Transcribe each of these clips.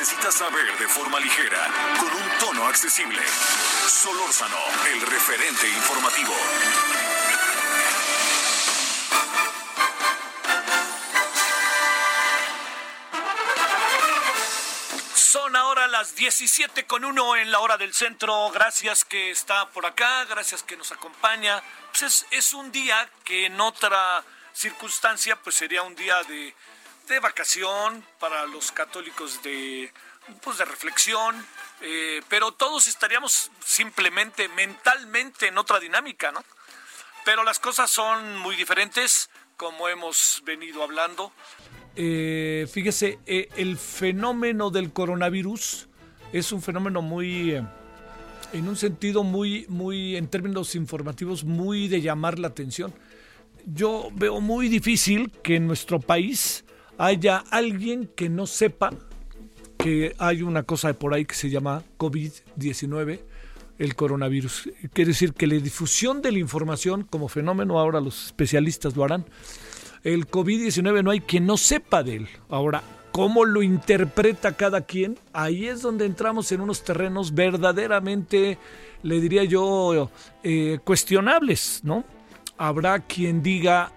Necesitas saber de forma ligera, con un tono accesible. Solórzano, el referente informativo. Son ahora las 17 con uno en la hora del centro. Gracias que está por acá, gracias que nos acompaña. Pues es, es un día que en otra circunstancia pues sería un día de, de vacación para los católicos de, pues de reflexión, eh, pero todos estaríamos simplemente mentalmente en otra dinámica, ¿no? Pero las cosas son muy diferentes, como hemos venido hablando. Eh, fíjese, eh, el fenómeno del coronavirus es un fenómeno muy, en un sentido muy, muy, en términos informativos, muy de llamar la atención. Yo veo muy difícil que en nuestro país haya alguien que no sepa que hay una cosa por ahí que se llama COVID-19, el coronavirus. Quiere decir que la difusión de la información como fenómeno, ahora los especialistas lo harán, el COVID-19 no hay quien no sepa de él. Ahora, ¿cómo lo interpreta cada quien? Ahí es donde entramos en unos terrenos verdaderamente, le diría yo, eh, cuestionables, ¿no? Habrá quien diga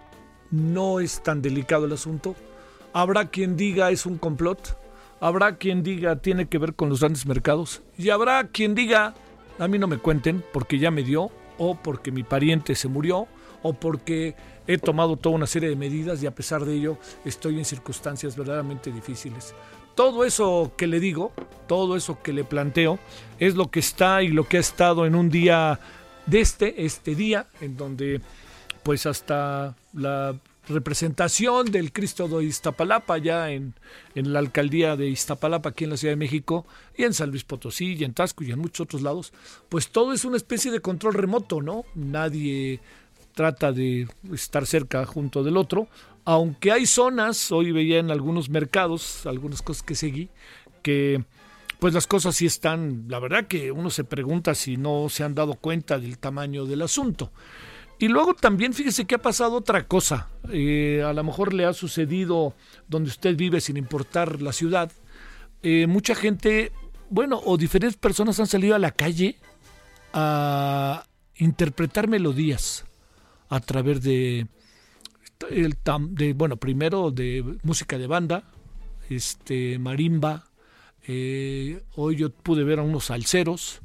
no es tan delicado el asunto. Habrá quien diga es un complot. Habrá quien diga tiene que ver con los grandes mercados. Y habrá quien diga a mí no me cuenten porque ya me dio o porque mi pariente se murió o porque he tomado toda una serie de medidas y a pesar de ello estoy en circunstancias verdaderamente difíciles. Todo eso que le digo, todo eso que le planteo, es lo que está y lo que ha estado en un día de este, este día, en donde pues hasta la representación del Cristo de Iztapalapa, ya en, en, la alcaldía de Iztapalapa, aquí en la Ciudad de México, y en San Luis Potosí, y en Tasco, y en muchos otros lados, pues todo es una especie de control remoto, ¿no? Nadie trata de estar cerca junto del otro, aunque hay zonas, hoy veía en algunos mercados, algunas cosas que seguí, que pues las cosas sí están, la verdad que uno se pregunta si no se han dado cuenta del tamaño del asunto. Y luego también fíjese que ha pasado otra cosa, eh, a lo mejor le ha sucedido donde usted vive sin importar la ciudad, eh, mucha gente, bueno, o diferentes personas han salido a la calle a interpretar melodías a través de, el de bueno, primero de música de banda, este, marimba, eh, hoy yo pude ver a unos salseros,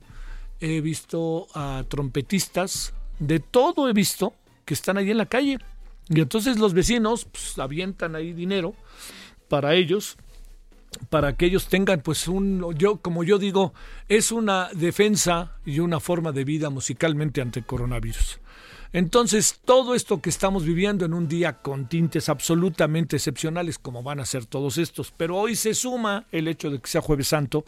he visto a trompetistas, de todo he visto que están ahí en la calle. Y entonces los vecinos pues, avientan ahí dinero para ellos, para que ellos tengan pues un, yo como yo digo, es una defensa y una forma de vida musicalmente ante coronavirus. Entonces, todo esto que estamos viviendo en un día con tintes absolutamente excepcionales, como van a ser todos estos, pero hoy se suma el hecho de que sea Jueves Santo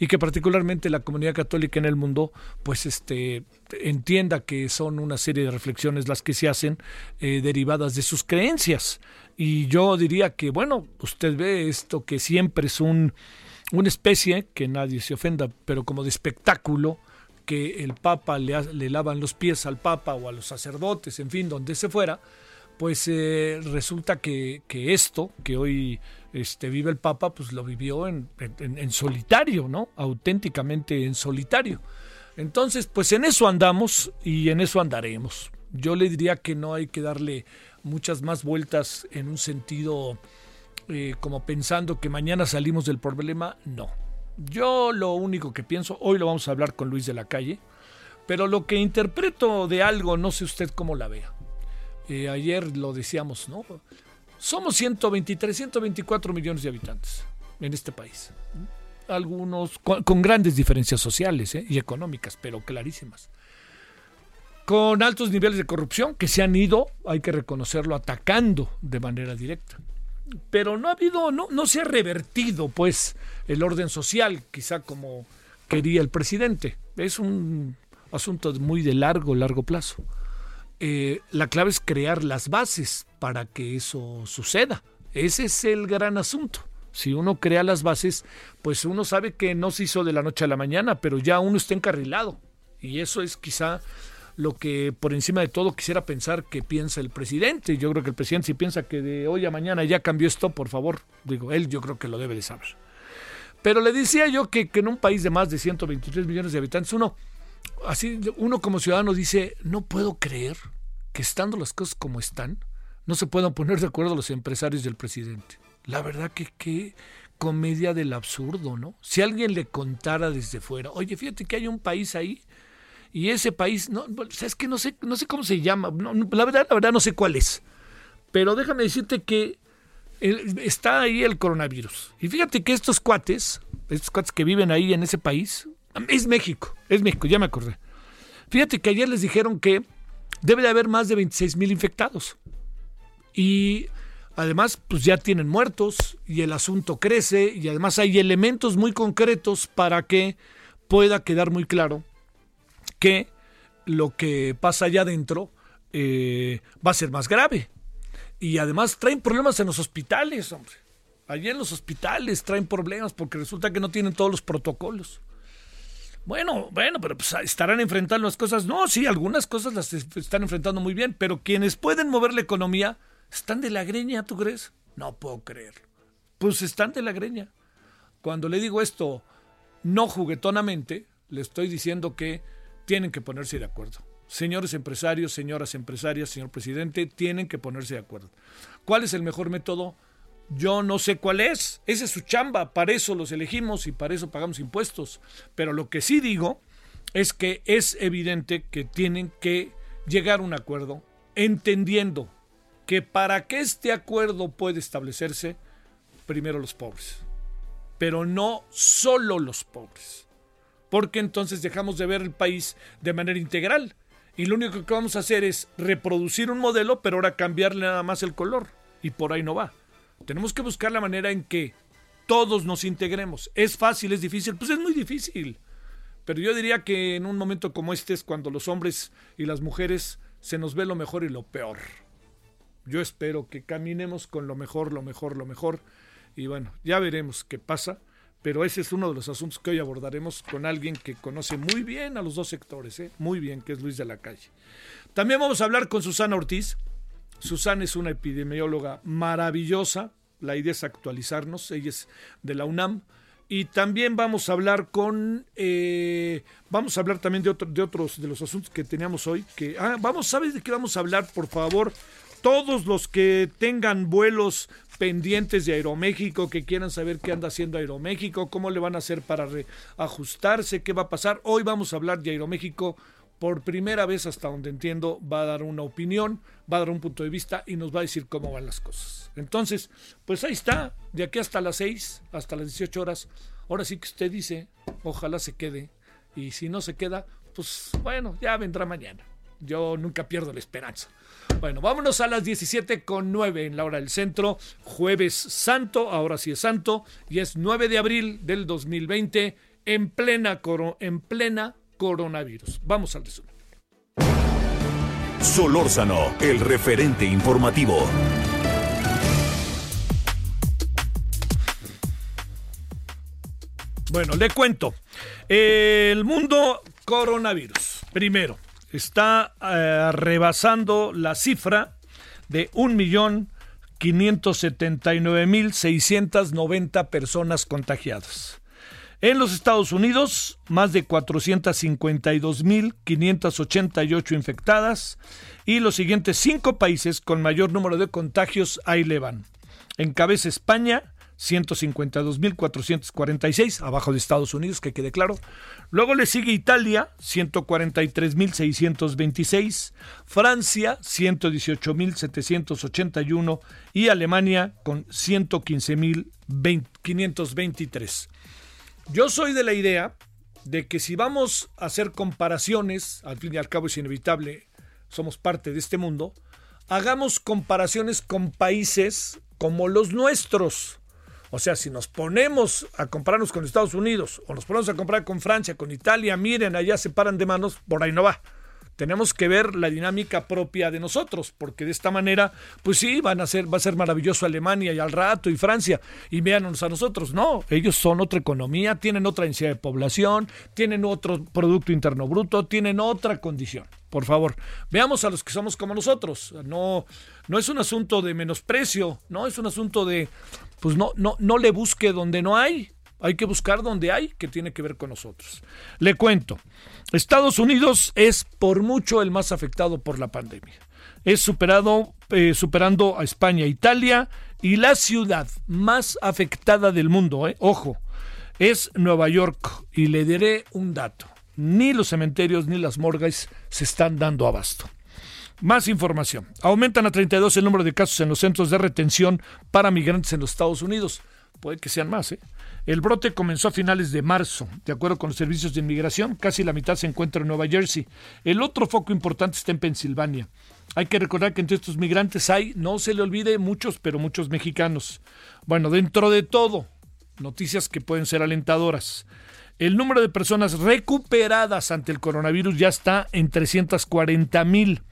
y que particularmente la comunidad católica en el mundo, pues este entienda que son una serie de reflexiones las que se hacen eh, derivadas de sus creencias. Y yo diría que, bueno, usted ve esto que siempre es un, una especie, que nadie se ofenda, pero como de espectáculo, que el Papa le, le, lavan los pies al Papa o a los sacerdotes, en fin, donde se fuera, pues eh, resulta que, que, esto que hoy este, vive el Papa, pues lo vivió en, en, solitario, ¿no? Auténticamente en solitario. Entonces, pues en eso andamos y en eso andaremos. Yo le diría que no hay que darle muchas más vueltas en un sentido eh, como pensando que mañana salimos del problema, no yo lo único que pienso, hoy lo vamos a hablar con Luis de la Calle, pero lo que interpreto de algo, no sé usted cómo la vea. Eh, ayer lo decíamos, ¿no? Somos 123, 124 millones de habitantes en este país. Algunos con, grandes diferencias sociales ¿eh? y económicas, pero clarísimas. con altos niveles de corrupción que se han ido, hay que reconocerlo, atacando de manera directa. Pero no ha habido, no, no se ha revertido, pues, el orden social, quizá como quería el presidente. Es un asunto muy de largo, largo plazo. Eh, la clave es crear las bases para que eso suceda. Ese es el gran asunto. Si uno crea las bases, pues uno sabe que no se hizo de la noche a la mañana, pero ya uno está encarrilado. Y eso es quizá lo que por encima de todo quisiera pensar que piensa el presidente. Yo creo que el presidente si piensa que de hoy a mañana ya cambió esto, por favor, digo, él yo creo que lo debe de saber. Pero le decía yo que, en un país de más de 123 millones de habitantes, uno, así, uno como ciudadano dice, no puedo creer que estando las cosas como están, no se puedan poner de acuerdo los empresarios y el presidente. La verdad que qué comedia del absurdo, ¿no? Si alguien le contara desde fuera, oye, fíjate que hay un país ahí y ese país, no, es que no sé, no sé cómo se llama, la verdad, la verdad no sé cuál es. Pero déjame decirte que está ahí el coronavirus. Y fíjate que estos cuates, estos cuates que viven ahí en ese país, es México, es México, ya me acordé. Fíjate que ayer les dijeron que debe de haber más de 26 mil infectados. Y además, pues ya tienen muertos y el asunto crece y además hay elementos muy concretos para que pueda quedar muy claro que lo que pasa allá adentro eh, va a ser más grave. Y además traen problemas en los hospitales, hombre. Allí en los hospitales traen problemas porque resulta que no tienen todos los protocolos. Bueno, bueno, pero pues estarán enfrentando las cosas. No, sí, algunas cosas las están enfrentando muy bien, pero quienes pueden mover la economía están de la greña, ¿tú crees? No puedo creerlo. Pues están de la greña. Cuando le digo esto no juguetonamente, le estoy diciendo que tienen que ponerse de acuerdo. Señores empresarios, señoras empresarias, señor presidente, tienen que ponerse de acuerdo. ¿Cuál es el mejor método? Yo no sé cuál es. Esa es su chamba. Para eso los elegimos y para eso pagamos impuestos. Pero lo que sí digo es que es evidente que tienen que llegar a un acuerdo entendiendo que para que este acuerdo pueda establecerse, primero los pobres. Pero no solo los pobres. Porque entonces dejamos de ver el país de manera integral y lo único que vamos a hacer es reproducir un modelo, pero ahora cambiarle nada más el color. Y por ahí no va. Tenemos que buscar la manera en que todos nos integremos. ¿Es fácil? ¿Es difícil? Pues es muy difícil. Pero yo diría que en un momento como este es cuando los hombres y las mujeres se nos ve lo mejor y lo peor. Yo espero que caminemos con lo mejor, lo mejor, lo mejor. Y bueno, ya veremos qué pasa pero ese es uno de los asuntos que hoy abordaremos con alguien que conoce muy bien a los dos sectores, ¿eh? muy bien, que es Luis de la Calle. También vamos a hablar con Susana Ortiz. Susana es una epidemióloga maravillosa, la idea es actualizarnos, ella es de la UNAM. Y también vamos a hablar con, eh, vamos a hablar también de, otros de los asuntos que teníamos hoy. Que, ah, vamos, ¿sabes de qué vamos a hablar? Por favor, todos los que tengan vuelos pendientes de Aeroméxico, que quieran saber qué anda haciendo Aeroméxico, cómo le van a hacer para reajustarse, qué va a pasar. Hoy vamos a hablar de Aeroméxico. Por primera vez, hasta donde entiendo, va a dar una opinión, va a dar un punto de vista y nos va a decir cómo van las cosas. Entonces, pues ahí está, de aquí hasta las 6, hasta las 18 horas. Ahora sí que usted dice, ojalá se quede. Y si no se queda, pues bueno, ya vendrá mañana. Yo nunca pierdo la esperanza. Bueno, vámonos a las 17 con 9 en la hora del centro, jueves santo, ahora sí es santo, y es 9 de abril del 2020 en plena, coro, en plena coronavirus. Vamos al resumen. Solórzano, el referente informativo. Bueno, le cuento. El mundo coronavirus. Primero, está eh, rebasando la cifra de 1.579.690 personas contagiadas. En los Estados Unidos, más de 452.588 infectadas y los siguientes cinco países con mayor número de contagios ahí le van. Encabeza España 152.446, abajo de Estados Unidos, que quede claro. Luego le sigue Italia, 143.626, Francia, 118.781 y Alemania con 115.523. Yo soy de la idea de que si vamos a hacer comparaciones, al fin y al cabo es inevitable, somos parte de este mundo, hagamos comparaciones con países como los nuestros. O sea, si nos ponemos a compararnos con Estados Unidos o nos ponemos a comprar con Francia, con Italia, miren, allá se paran de manos, por ahí no va tenemos que ver la dinámica propia de nosotros, porque de esta manera, pues sí, van a ser, va a ser maravilloso Alemania y al rato y Francia, y véanos a nosotros. No, ellos son otra economía, tienen otra densidad de población, tienen otro Producto Interno Bruto, tienen otra condición. Por favor, veamos a los que somos como nosotros. No, no es un asunto de menosprecio, no es un asunto de, pues no, no, no le busque donde no hay. Hay que buscar donde hay que tiene que ver con nosotros. Le cuento. Estados Unidos es por mucho el más afectado por la pandemia. Es superado, eh, superando a España, Italia y la ciudad más afectada del mundo, eh, ojo, es Nueva York. Y le diré un dato. Ni los cementerios ni las morgues se están dando abasto. Más información. Aumentan a 32 el número de casos en los centros de retención para migrantes en los Estados Unidos. Puede que sean más, ¿eh? El brote comenzó a finales de marzo, de acuerdo con los servicios de inmigración. Casi la mitad se encuentra en Nueva Jersey. El otro foco importante está en Pensilvania. Hay que recordar que entre estos migrantes hay, no se le olvide, muchos, pero muchos mexicanos. Bueno, dentro de todo, noticias que pueden ser alentadoras. El número de personas recuperadas ante el coronavirus ya está en 340 mil.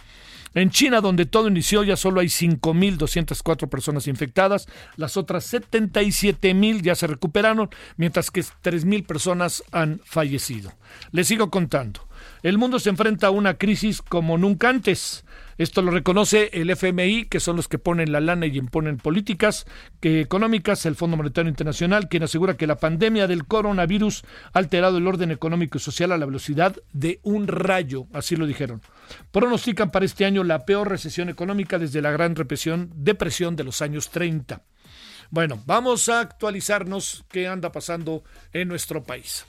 En China, donde todo inició, ya solo hay 5.204 personas infectadas. Las otras 77.000 ya se recuperaron, mientras que 3.000 personas han fallecido. Les sigo contando. El mundo se enfrenta a una crisis como nunca antes. Esto lo reconoce el FMI, que son los que ponen la lana y imponen políticas económicas, el Fondo Monetario Internacional, quien asegura que la pandemia del coronavirus ha alterado el orden económico y social a la velocidad de un rayo, así lo dijeron. Pronostican para este año la peor recesión económica desde la gran represión, depresión de los años 30. Bueno, vamos a actualizarnos qué anda pasando en nuestro país.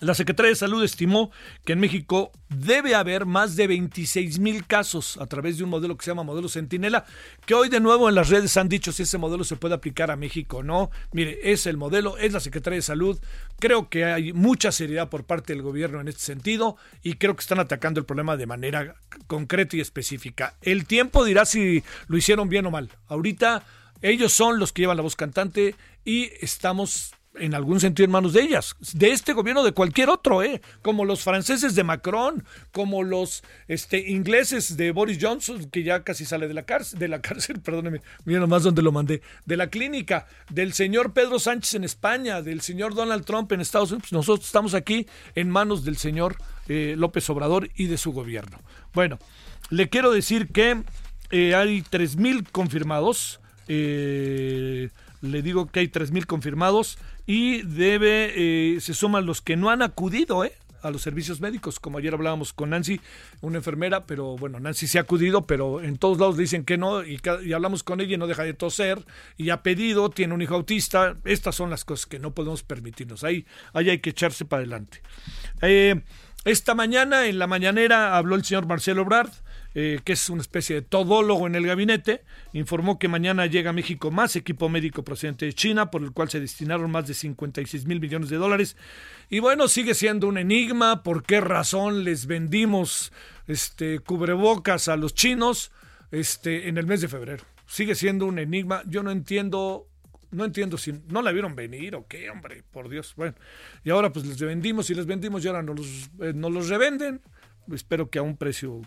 La Secretaría de Salud estimó que en México debe haber más de 26 mil casos a través de un modelo que se llama modelo Centinela, que hoy de nuevo en las redes han dicho si ese modelo se puede aplicar a México o no. Mire, es el modelo, es la Secretaría de Salud. Creo que hay mucha seriedad por parte del gobierno en este sentido y creo que están atacando el problema de manera concreta y específica. El tiempo dirá si lo hicieron bien o mal. Ahorita ellos son los que llevan la voz cantante y estamos en algún sentido en manos de ellas, de este gobierno, de cualquier otro, ¿eh? como los franceses de Macron, como los este, ingleses de Boris Johnson, que ya casi sale de la cárcel, de la cárcel, perdóneme, mira nomás donde lo mandé, de la clínica, del señor Pedro Sánchez en España, del señor Donald Trump en Estados Unidos, pues nosotros estamos aquí en manos del señor eh, López Obrador y de su gobierno. Bueno, le quiero decir que eh, hay 3.000 confirmados, eh, le digo que hay 3.000 confirmados y debe, eh, se suman los que no han acudido, ¿eh? a los servicios médicos, como ayer hablábamos con Nancy, una enfermera, pero bueno, Nancy se ha acudido, pero en todos lados dicen que no, y, hablamos con ella y no deja de toser, y ha pedido, tiene un hijo autista, estas son las cosas que no podemos permitirnos, ahí, ahí hay que echarse para adelante. Eh, esta mañana, en la mañanera, habló el señor Marcelo Obrard, eh, que es una especie de todólogo en el gabinete, informó que mañana llega a México más equipo médico procedente de China, por el cual se destinaron más de 56 mil millones de dólares. Y bueno, sigue siendo un enigma por qué razón les vendimos este cubrebocas a los chinos este, en el mes de febrero. Sigue siendo un enigma. Yo no entiendo no entiendo si no la vieron venir o qué, hombre, por Dios. Bueno, y ahora pues les vendimos y les vendimos y ahora nos los, eh, nos los revenden. Espero que a un precio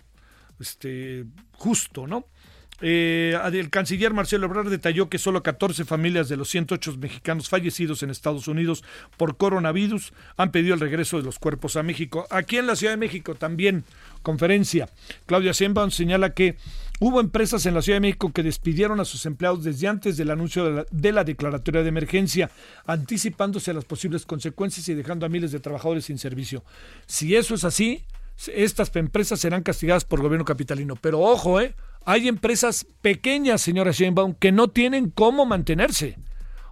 este, justo, ¿no? Eh, el canciller Marcelo Ebrard detalló que solo 14 familias de los 108 mexicanos fallecidos en Estados Unidos por coronavirus han pedido el regreso de los cuerpos a México. Aquí en la Ciudad de México también, conferencia. Claudia Sheinbaum señala que hubo empresas en la Ciudad de México que despidieron a sus empleados desde antes del anuncio de la, de la declaratoria de emergencia, anticipándose a las posibles consecuencias y dejando a miles de trabajadores sin servicio. Si eso es así, estas empresas serán castigadas por el gobierno capitalino. Pero ojo, ¿eh? hay empresas pequeñas, señora Sheinbaum, que no tienen cómo mantenerse.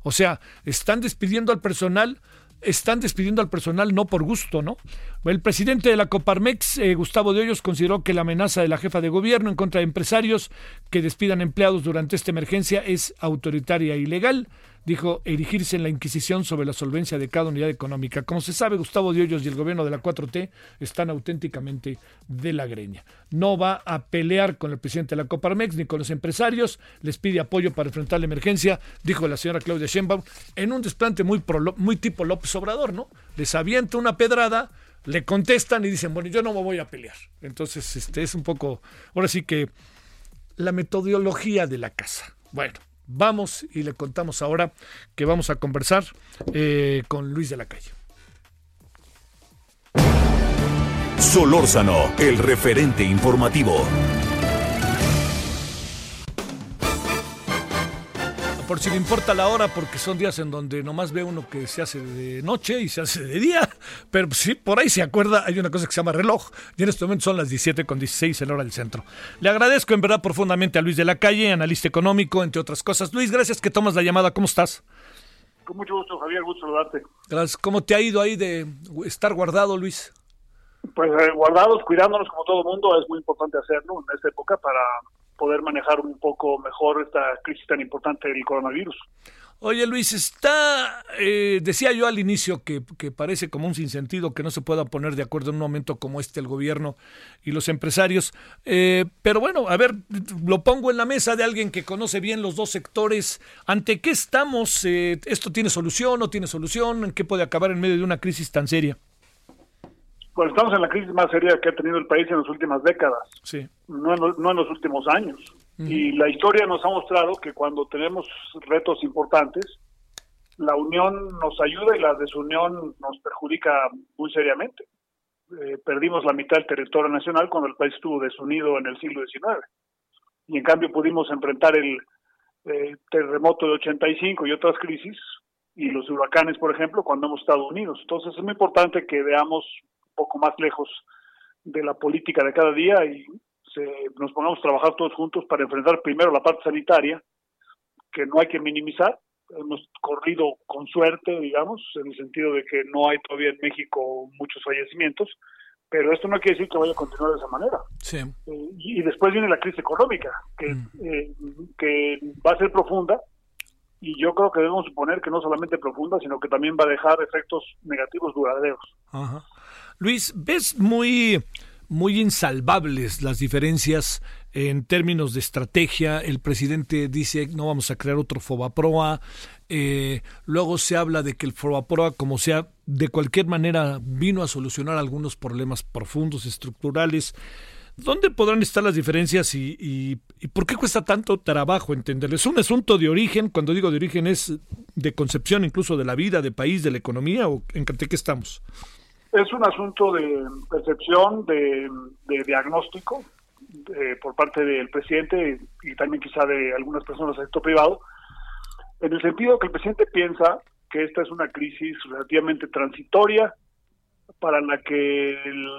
O sea, están despidiendo al personal, están despidiendo al personal no por gusto, ¿no? El presidente de la Coparmex, eh, Gustavo de Hoyos, consideró que la amenaza de la jefa de gobierno en contra de empresarios que despidan empleados durante esta emergencia es autoritaria e ilegal. Dijo erigirse en la Inquisición sobre la solvencia de cada unidad económica. Como se sabe, Gustavo Hoyos y el gobierno de la 4T están auténticamente de la greña. No va a pelear con el presidente de la Coparmex ni con los empresarios, les pide apoyo para enfrentar la emergencia, dijo la señora Claudia Sheinbaum, en un desplante muy, muy tipo López Obrador, ¿no? Les avienta una pedrada, le contestan y dicen, bueno, yo no me voy a pelear. Entonces, este es un poco, ahora sí que la metodología de la casa. Bueno, vamos y le contamos ahora que vamos a conversar eh, con Luis de la Calle. Solórzano, el referente informativo. Por si le importa la hora, porque son días en donde nomás ve uno que se hace de noche y se hace de día, pero sí, por ahí se acuerda, hay una cosa que se llama reloj, y en este momento son las 17 con 16 en hora del centro. Le agradezco en verdad profundamente a Luis de la Calle, analista económico, entre otras cosas. Luis, gracias que tomas la llamada, ¿cómo estás? Con mucho gusto, Javier, gusto saludarte. Gracias. ¿Cómo te ha ido ahí de estar guardado, Luis? Pues eh, guardados, cuidándonos como todo mundo, es muy importante hacerlo en esta época para poder manejar un poco mejor esta crisis tan importante del coronavirus. Oye Luis, está, eh, decía yo al inicio que, que, parece como un sinsentido que no se pueda poner de acuerdo en un momento como este el gobierno y los empresarios, eh, pero bueno, a ver, lo pongo en la mesa de alguien que conoce bien los dos sectores, ¿ante qué estamos? Eh, ¿Esto tiene solución no tiene solución? ¿En qué puede acabar en medio de una crisis tan seria? Bueno, estamos en la crisis más seria que ha tenido el país en las últimas décadas, sí. no, en, no en los últimos años. Y la historia nos ha mostrado que cuando tenemos retos importantes, la unión nos ayuda y la desunión nos perjudica muy seriamente. Eh, perdimos la mitad del territorio nacional cuando el país estuvo desunido en el siglo XIX. Y en cambio pudimos enfrentar el eh, terremoto de 85 y otras crisis y los huracanes, por ejemplo, cuando hemos estado unidos. Entonces es muy importante que veamos poco más lejos de la política de cada día y nos pongamos a trabajar todos juntos para enfrentar primero la parte sanitaria, que no hay que minimizar. Hemos corrido con suerte, digamos, en el sentido de que no hay todavía en México muchos fallecimientos, pero esto no quiere decir que vaya a continuar de esa manera. Sí. Eh, y, después viene la crisis económica, que, Mm. eh, que va a ser profunda, y yo creo que debemos suponer que no solamente profunda, sino que también va a dejar efectos negativos duraderos. Ajá. Luis, ¿ves muy, muy insalvables las diferencias en términos de estrategia? El presidente dice no vamos a crear otro Fobaproa. Eh, luego se habla de que el Fobaproa, como sea, de cualquier manera vino a solucionar algunos problemas profundos, estructurales. ¿Dónde podrán estar las diferencias y, y, y, por qué cuesta tanto trabajo entenderlo? ¿Es un asunto de origen? Cuando digo de origen es de concepción incluso de la vida, de país, de la economía o en qué estamos? Es un asunto de percepción, de, diagnóstico eh, por parte del presidente y también quizá de algunas personas del sector privado, en el sentido que el presidente piensa que esta es una crisis relativamente transitoria, para la que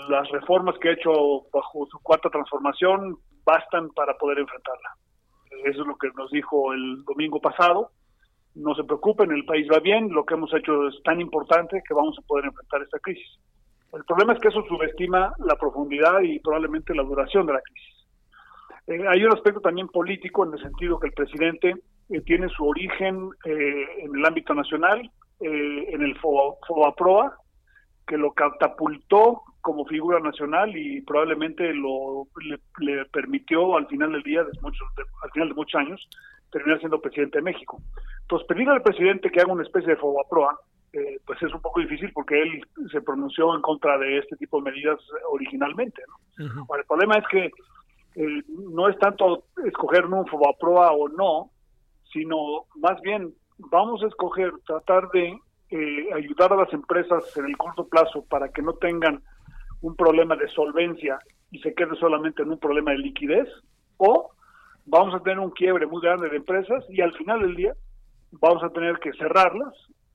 las reformas que ha hecho bajo su cuarta transformación bastan para poder enfrentarla. Eso es lo que nos dijo el domingo pasado. No se preocupen, el país va bien, lo que hemos hecho es tan importante que vamos a poder enfrentar esta crisis. El problema es que eso subestima la profundidad y probablemente la duración de la crisis. Eh, hay un aspecto también político en el sentido que el presidente eh, tiene su origen eh, en el ámbito nacional, en el FOBAPROA, que lo catapultó como figura nacional y probablemente lo le, le permitió al final del día, de muchos, de, al final de muchos años, terminar siendo presidente de México. Entonces, pedirle al presidente que haga una especie de fobaproa, eh, pues es un poco difícil porque él se pronunció en contra de este tipo de medidas originalmente. ¿no? Uh -huh. Ahora, el problema es que eh, no es tanto escoger un fobaproa o no, sino más bien vamos a escoger, tratar de eh, ayudar a las empresas en el corto plazo para que no tengan un problema de solvencia y se quede solamente en un problema de liquidez, o vamos a tener un quiebre muy grande de empresas y al final del día vamos a tener que cerrarlas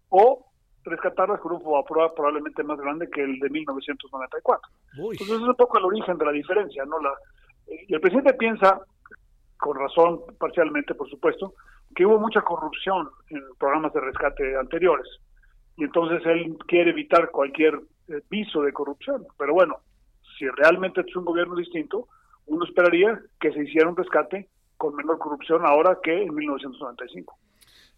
o rescatarlas con un FOBAPROA probablemente más grande que el de 1994. Uy. Entonces es un poco el origen de la diferencia, ¿no? La, y el presidente piensa, con razón parcialmente, por supuesto, que hubo mucha corrupción en programas de rescate anteriores y entonces él quiere evitar cualquier eh, viso de corrupción. Pero bueno, si realmente es un gobierno distinto, uno esperaría que se hiciera un rescate con menor corrupción ahora que en 1995.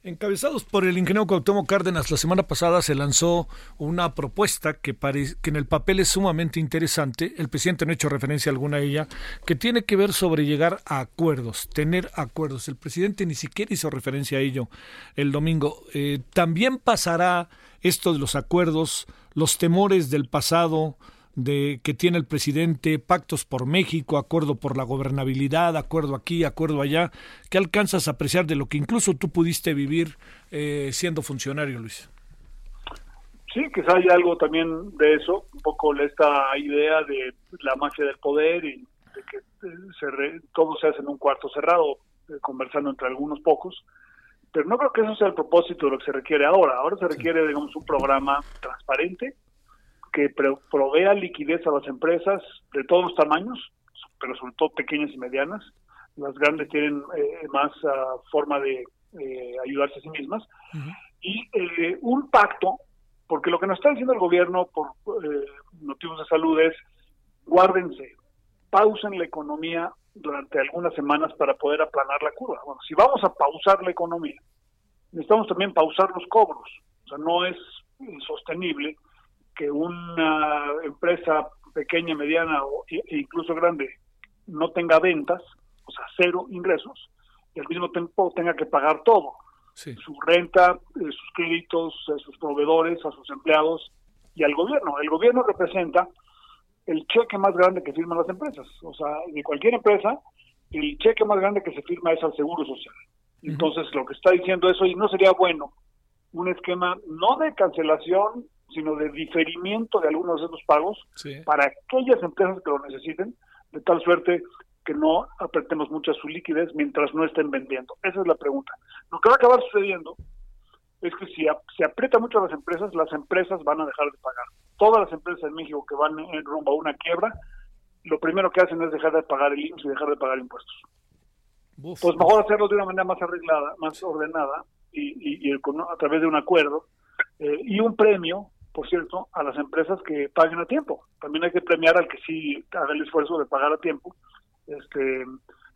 Encabezados por el ingeniero Cuauhtémoc Cárdenas, la semana pasada se lanzó una propuesta que, que en el papel es sumamente interesante, el presidente no ha hecho referencia alguna a ella, que tiene que ver sobre llegar a acuerdos, tener acuerdos. El presidente ni siquiera hizo referencia a ello el domingo. Eh, también pasará esto de los acuerdos, los temores del pasado, de que tiene el presidente, pactos por México, acuerdo por la gobernabilidad, acuerdo aquí, acuerdo allá, ¿qué alcanzas a apreciar de lo que incluso tú pudiste vivir eh, siendo funcionario, Luis? Sí, quizá hay algo también de eso, un poco esta idea de la mafia del poder y de que eh, se todo se hace en un cuarto cerrado, eh, conversando entre algunos pocos, pero no creo que eso sea el propósito de lo que se requiere ahora. Ahora se requiere, digamos, un programa transparente, que provea liquidez a las empresas de todos los tamaños, pero sobre todo pequeñas y medianas. Las grandes tienen eh, más ah, forma de eh, ayudarse a sí mismas. Y eh, un pacto, porque lo que nos está diciendo el gobierno por motivos de salud es, guárdense, pausen la economía durante algunas semanas para poder aplanar la curva. Bueno, si vamos a pausar la economía, necesitamos también pausar los cobros. O sea, no es sostenible que una empresa pequeña, mediana e incluso grande no tenga ventas, o sea, cero ingresos, y al mismo tiempo tenga que pagar todo. Su renta, eh, sus créditos, a sus proveedores, a sus empleados y al gobierno. El gobierno representa el cheque más grande que firman las empresas. O sea, de cualquier empresa, el cheque más grande que se firma es al Seguro Social. Entonces, lo que está diciendo eso, y no sería bueno un esquema no de cancelación sino de diferimiento de algunos de esos pagos para aquellas empresas que lo necesiten, de tal suerte que no apretemos mucho su liquidez mientras no estén vendiendo. Esa es la pregunta. Lo que va a acabar sucediendo es que si se aprieta mucho a las empresas, las empresas van a dejar de pagar. Todas las empresas en México que van en rumbo a una quiebra, lo primero que hacen es dejar de pagar el IMSS y dejar de pagar impuestos. pues mejor hacerlo de una manera más arreglada, más ordenada y, a través de un acuerdo eh, y un premio por cierto, a las empresas que paguen a tiempo. También hay que premiar al que sí haga el esfuerzo de pagar a tiempo, este,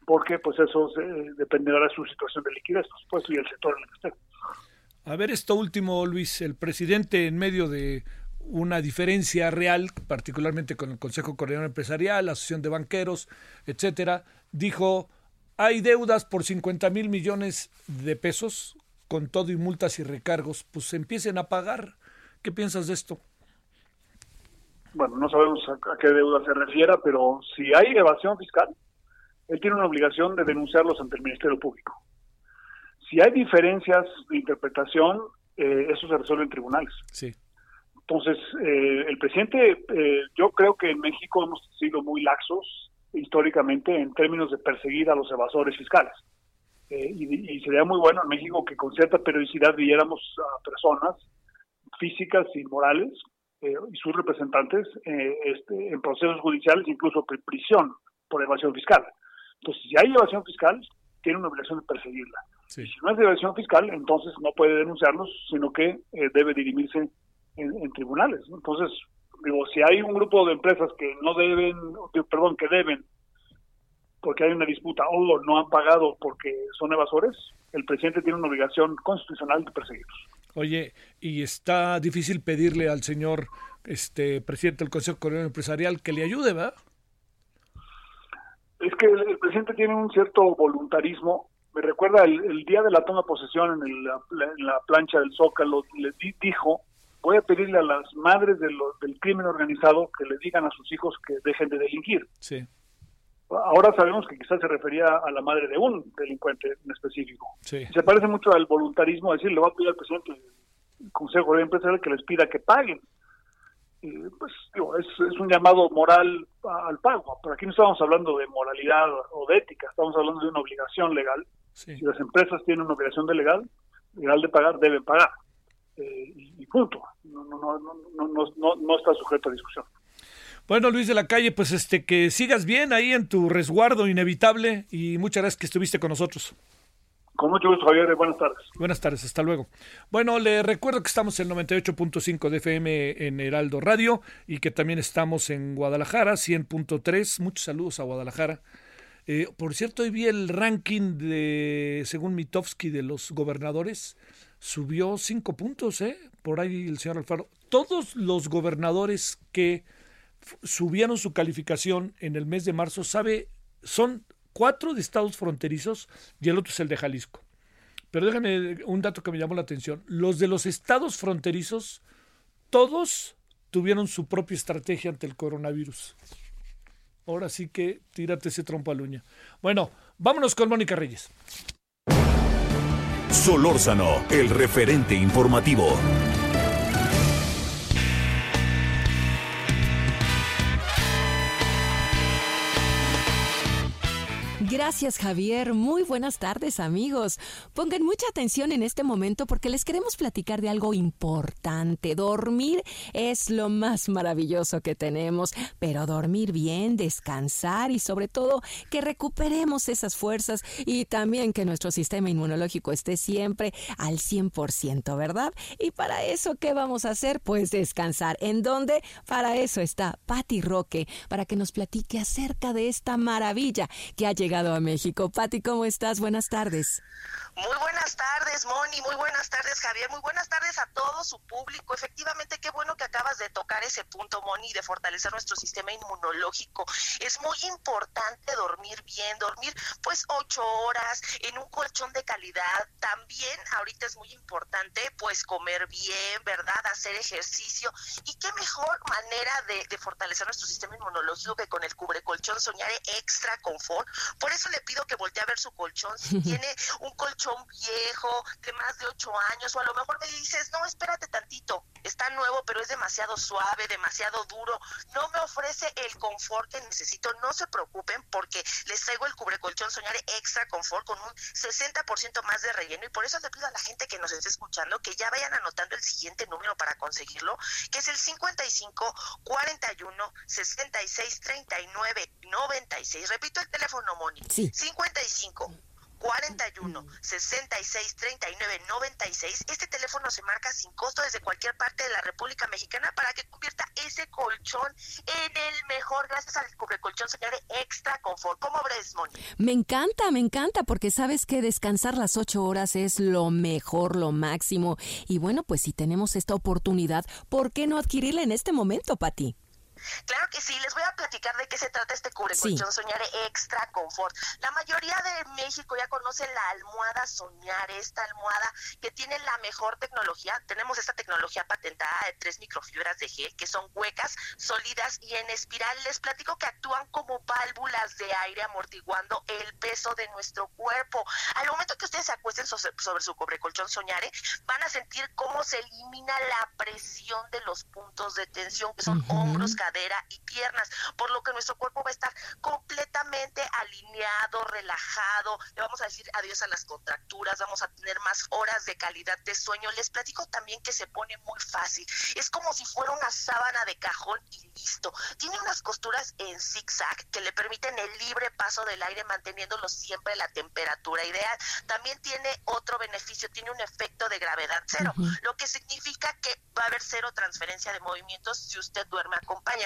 porque pues eso dependerá de su situación de liquidez, pues y el sector en el que esté. A ver esto último, Luis, el presidente en medio de una diferencia real, particularmente con el Consejo Coordinador Empresarial, la Asociación de Banqueros, etcétera, dijo hay deudas por 50 mil millones de pesos, con todo y multas y recargos, pues empiecen a pagar ¿Qué piensas de esto? Bueno, no sabemos a, qué deuda se refiera, pero si hay evasión fiscal, él tiene una obligación de denunciarlos ante el Ministerio Público. Si hay diferencias de interpretación, eh, eso se resuelve en tribunales. Sí. Entonces, eh, el presidente, eh, yo creo que en México hemos sido muy laxos históricamente en términos de perseguir a los evasores fiscales. y, y, sería muy bueno en México que con cierta periodicidad viéramos a personas físicas y morales eh, y sus representantes eh, este, en procesos judiciales, incluso prisión por evasión fiscal. Entonces, si hay evasión fiscal, tiene una obligación de perseguirla. Si no es de evasión fiscal, entonces no puede denunciarlos, sino que eh, debe dirimirse en, tribunales. Entonces, digo, si hay un grupo de empresas que no deben, perdón, que deben porque hay una disputa o no han pagado porque son evasores, el presidente tiene una obligación constitucional de perseguirlos. Oye, y está difícil pedirle al señor este presidente del Consejo Coordinador Empresarial que le ayude, ¿verdad? Es que el, presidente tiene un cierto voluntarismo. Me recuerda el, día de la toma de posesión en, la plancha del Zócalo, le dijo, voy a pedirle a las madres del crimen organizado que le digan a sus hijos que dejen de delinquir. Sí. Ahora sabemos que quizás se refería a la madre de un delincuente en específico. Se parece mucho al voluntarismo, decir, le va a pedir al presidente del Consejo de Empresarial que les pida que paguen. pues es, un llamado moral al pago, pero aquí no estamos hablando de moralidad o de ética, estamos hablando de una obligación legal. Si las empresas tienen una obligación de legal, legal de pagar, deben pagar. Eh, y, punto. No, no, no, no, no, no está sujeto a discusión. Bueno, Luis de la Calle, pues este que sigas bien ahí en tu resguardo inevitable y muchas gracias que estuviste con nosotros. Con mucho gusto, Javier. Buenas tardes. Buenas tardes, hasta luego. Bueno, le recuerdo que estamos en 98.5 de FM en Heraldo Radio y que también estamos en Guadalajara, 100.3. Muchos saludos a Guadalajara. Eh, por cierto, hoy vi el ranking de, según Mitofsky, de los gobernadores. Subió cinco puntos, ¿eh? Por ahí el señor Alfaro. Todos los gobernadores que subieron su calificación en el mes de marzo, sabe, son cuatro de estados fronterizos y el otro es el de Jalisco. Pero déjame un dato que me llamó la atención. Los de los estados fronterizos, todos tuvieron su propia estrategia ante el coronavirus. Ahora sí que tírate ese trompo a uña. Bueno, vámonos con Mónica Reyes. Solórzano, el referente informativo. Gracias Javier, muy buenas tardes amigos. Pongan mucha atención en este momento porque les queremos platicar de algo importante. Dormir es lo más maravilloso que tenemos, pero dormir bien, descansar y sobre todo que recuperemos esas fuerzas y también que nuestro sistema inmunológico esté siempre al 100%, ¿verdad? Y para eso, ¿qué vamos a hacer? Pues descansar. ¿En dónde? Para eso está Patti Roque, para que nos platique acerca de esta maravilla que ha llegado a México. Pati, ¿cómo estás? Buenas tardes. Muy buenas tardes, Moni. Muy buenas tardes, Javier. Muy buenas tardes a todo su público. Efectivamente, qué bueno que acabas de tocar ese punto, Moni, de fortalecer nuestro sistema inmunológico. Es muy importante dormir bien, dormir pues ocho horas en un colchón de calidad. También ahorita es muy importante pues comer bien, ¿verdad? Hacer ejercicio. Y qué mejor manera de, fortalecer nuestro sistema inmunológico que con el cubre colchón Soñare Extra Confort. Por eso le pido que voltee a ver su colchón. Si tiene un colchón viejo de más de ocho años o a lo mejor me dices, no, espérate tantito, está nuevo pero es demasiado suave, demasiado duro, no me ofrece el confort que necesito, no se preocupen porque les traigo el cubrecolchón Soñare Extra Confort con un 60% más de relleno y por eso le pido a la gente que nos esté escuchando que ya vayan anotando el siguiente número para conseguirlo, que es el 55 41 66 39 96. Repito el teléfono, Moni. Sí. 55 41 66 39 96. Este teléfono se marca sin costo desde cualquier parte de la República Mexicana para que convierta ese colchón en el mejor gracias al colchón señores extra confort. ¿Cómo ves, Moni? Me encanta, me encanta porque sabes que descansar las ocho horas es lo mejor, lo máximo. Y bueno, pues si tenemos esta oportunidad, ¿por qué no adquirirla en este momento, Pati? Claro que sí, les voy a platicar de qué se trata este cubre colchón Soñare Extra Confort. La mayoría de México ya conoce la almohada Soñare, esta almohada que tiene la mejor tecnología. Tenemos esta tecnología patentada de tres microfibras de gel que son huecas, sólidas y en espiral. Les platico que actúan como válvulas de aire amortiguando el peso de nuestro cuerpo. Al momento que ustedes se acuesten sobre, su cubre colchón Soñare, van a sentir cómo se elimina la presión de los puntos de tensión que son hombros, cadera y piernas, por lo que nuestro cuerpo va a estar completamente alineado, relajado, le vamos a decir adiós a las contracturas, vamos a tener más horas de calidad de sueño. Les platico también que se pone muy fácil, es como si fuera una sábana de cajón y listo. Tiene unas costuras en zigzag que le permiten el libre paso del aire manteniéndolo siempre la temperatura ideal. También tiene otro beneficio, tiene un efecto de gravedad cero, lo que significa que va a haber cero transferencia de movimientos si usted duerme acompañado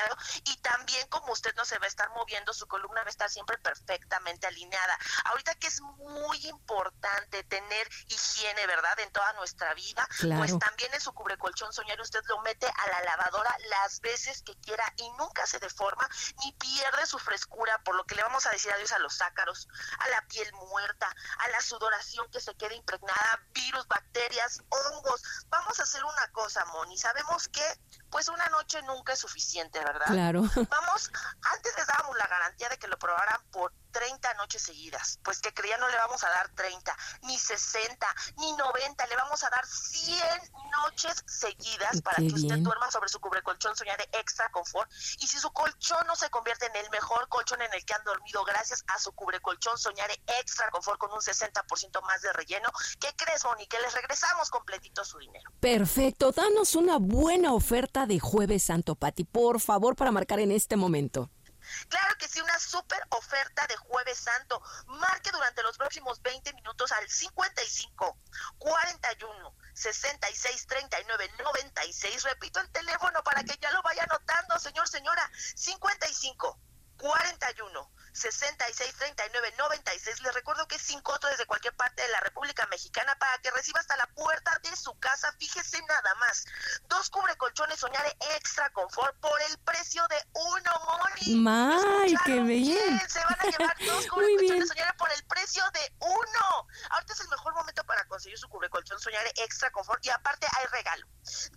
y también como usted no se va a estar moviendo, su columna va a estar siempre perfectamente alineada. Ahorita que es muy importante tener higiene, ¿verdad? En toda nuestra vida, pues también en su cubrecolchón soñar usted lo mete a la lavadora las veces que quiera y nunca se deforma ni pierde su frescura, por lo que le vamos a decir adiós a los ácaros, a la piel muerta, a la sudoración que se quede impregnada, virus, bacterias, hongos. Vamos a hacer una cosa, Moni, sabemos que pues una noche nunca es suficiente, ¿verdad? Claro. Vamos, antes les dábamos la garantía de que lo probaran por 30 noches seguidas. Pues que creía no le vamos a dar 30, ni 60, ni 90, le vamos a dar 100 noches seguidas para que usted duerma sobre su cubrecolchón de extra confort. Y si su colchón no se convierte en el mejor colchón en el que han dormido gracias a su cubrecolchón soñare extra confort con un 60% más de relleno, ¿qué crees, Moni? Que les regresamos completito su dinero. Perfecto, danos una buena oferta de Jueves Santo, Pati, por favor, para marcar en este momento. Claro que sí, una súper oferta de Jueves Santo. Marque durante los próximos 20 minutos al 55 41 66 39 96. Repito el teléfono para que ya lo vaya anotando, señor, señora. 55 41 66 39 96. Les recuerdo que es sin costo desde cualquier parte de la República Mexicana para que reciba hasta la puerta de su casa. Fíjese nada más. Dos cubre colchones Soñare Extra Confort por el precio de uno, Moni. ¡May, qué bien! Se van a llevar dos cubre colchones Soñare por el precio de uno. Ahorita es el mejor momento para conseguir su cubre colchón Soñare Extra Confort y aparte hay regalo.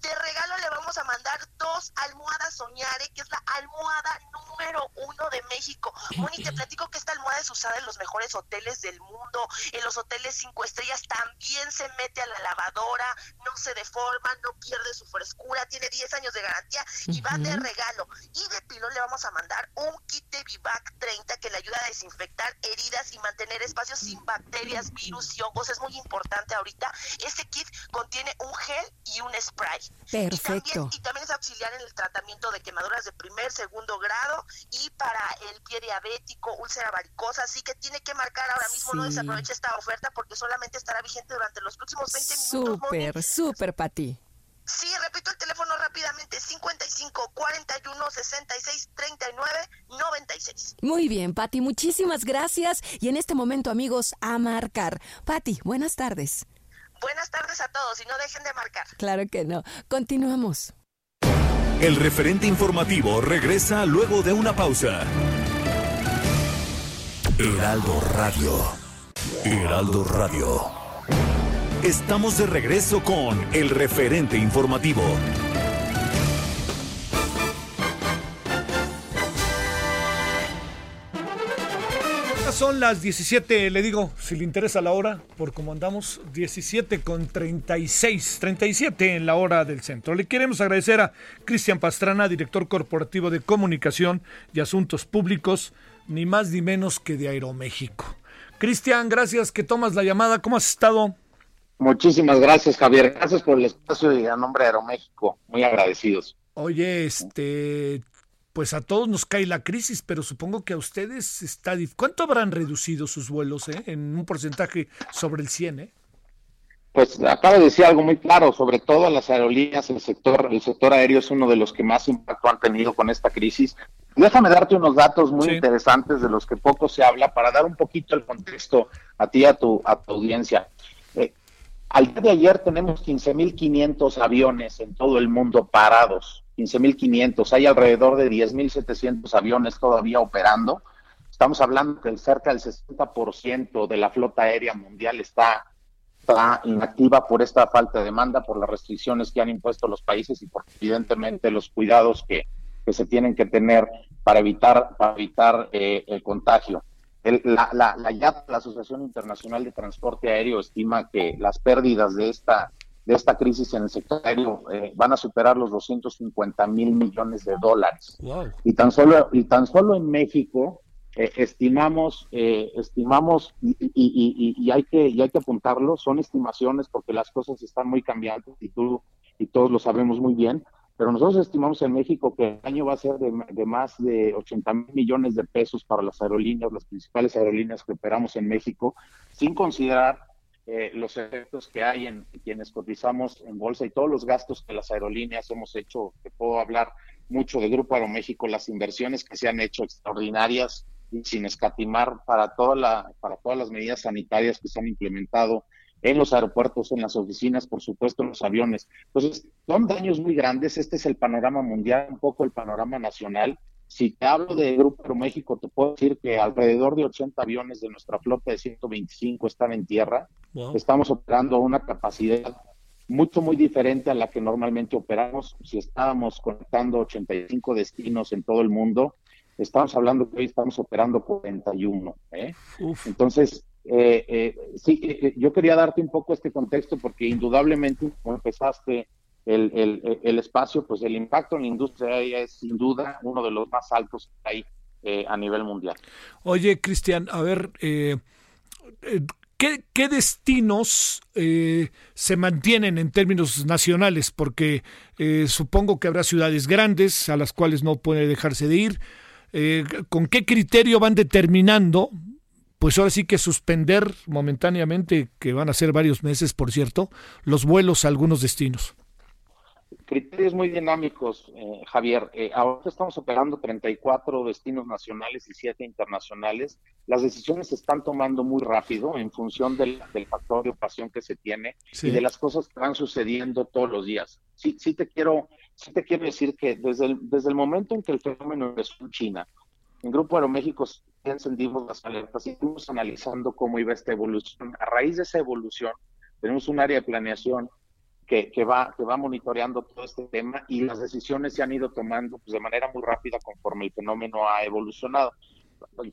De regalo le vamos a mandar dos almohadas Soñare, que es la almohada número uno de México. Moni, te platico que esta almohada es usada en los mejores hoteles del mundo, en los hoteles cinco estrellas también se mete a la lavadora, no se deforma, no pierde su frescura, tiene 10 años de garantía y va de regalo. Y de pilón le vamos a mandar un kit de Vivac 30 que le ayuda a desinfectar heridas y mantener espacios sin bacterias, virus y hongos. Es muy importante ahorita. Este kit contiene un gel y un spray. Perfecto. Y también, es auxiliar en el tratamiento de quemaduras de primer, segundo grado y para el pie diabético, úlcera varicosa. Así que tiene que marcar ahora mismo, no desaproveche esta oferta porque solamente estará vigente durante los próximos 20 minutos. Súper, súper, Pati. Sí, repito el teléfono rápidamente, 55 41 66 39 96. Muy bien, Pati, muchísimas gracias. Y en este momento, amigos, a marcar. Pati, buenas tardes. Buenas tardes a todos y no dejen de marcar. Claro que no. Continuamos. El referente informativo regresa luego de una pausa. Heraldo Radio. Heraldo Radio. Estamos de regreso con el referente informativo. son las 17, le digo, si le interesa la hora, por cómo andamos, 17 con 36, 37 en la hora del centro. Le queremos agradecer a Cristian Pastrana, director corporativo de comunicación y asuntos públicos, ni más ni menos que de Aeroméxico. Cristian, gracias que tomas la llamada. ¿Cómo has estado? Muchísimas gracias, Javier. Gracias por el espacio y a nombre de Aeroméxico. Muy agradecidos. Oye, este, pues a todos nos cae la crisis, pero supongo que a ustedes está... ¿Cuánto habrán reducido sus vuelos eh? en un porcentaje sobre el 100? Eh? Pues acabo de decir algo muy claro, sobre todo a las aerolíneas, el sector, el sector aéreo es uno de los que más impacto han tenido con esta crisis. Déjame darte unos datos muy interesantes de los que poco se habla para dar un poquito el contexto a ti y a tu, a tu audiencia. Eh, al día de ayer tenemos 15.500 aviones en todo el mundo parados 15.500, hay alrededor de 10.700 aviones todavía operando. Estamos hablando que cerca del 60% de la flota aérea mundial está, está inactiva por esta falta de demanda, por las restricciones que han impuesto los países y por evidentemente los cuidados que, que se tienen que tener para evitar, para evitar eh, el contagio. la, la, la, la Asociación Internacional de Transporte Aéreo, estima que las pérdidas de esta de esta crisis en el sector aéreo eh, van a superar los 250 mil millones de dólares. Y tan solo y tan solo en México eh, estimamos eh, estimamos y, y, y, hay que y hay que apuntarlo son estimaciones porque las cosas están muy cambiantes y tú y todos lo sabemos muy bien. Pero nosotros estimamos en México que el año va a ser de, más de 80 mil millones de pesos para las aerolíneas, las principales aerolíneas que operamos en México, sin considerar eh, los efectos que hay en quienes cotizamos en bolsa y todos los gastos que las aerolíneas hemos hecho, que puedo hablar mucho de Grupo Aeroméxico, las inversiones que se han hecho extraordinarias y sin escatimar para, toda la, para todas las medidas sanitarias que se han implementado en los aeropuertos, en las oficinas, por supuesto, en los aviones. Entonces, son daños muy grandes. Este es el panorama mundial, un poco el panorama nacional. Si te hablo de Grupo México, te puedo decir que alrededor de 80 aviones de nuestra flota de 125 están en tierra. Estamos operando a una capacidad mucho, muy diferente a la que normalmente operamos. Si estábamos conectando 85 destinos en todo el mundo, estamos hablando que hoy estamos operando 41. ¿eh? Entonces, eh, eh, sí, eh, yo quería darte un poco este contexto porque indudablemente, como empezaste el, el, espacio, pues el impacto en la industria es sin duda uno de los más altos que hay eh, a nivel mundial. Oye, Cristian, a ver, eh, eh ¿qué, ¿qué, destinos eh, se mantienen en términos nacionales? Porque eh, supongo que habrá ciudades grandes a las cuales no puede dejarse de ir. ¿Con qué criterio van determinando? Pues ahora sí que suspender momentáneamente, que van a ser varios meses, por cierto, los vuelos a algunos destinos. Criterios muy dinámicos, eh, Javier. Eh, ahora estamos operando 34 destinos nacionales y 7 internacionales. Las decisiones se están tomando muy rápido en función del, factor de ocupación que se tiene y de las cosas que van sucediendo todos los días. Sí, sí te quiero, sí te quiero decir que desde el, desde el momento en que el fenómeno empezó en China, en Grupo Aeroméxico encendimos las alertas y estuvimos analizando cómo iba esta evolución. A raíz de esa evolución, tenemos un área de planeación que, que, va, que va monitoreando todo este tema y las decisiones se han ido tomando pues, de manera muy rápida conforme el fenómeno ha evolucionado.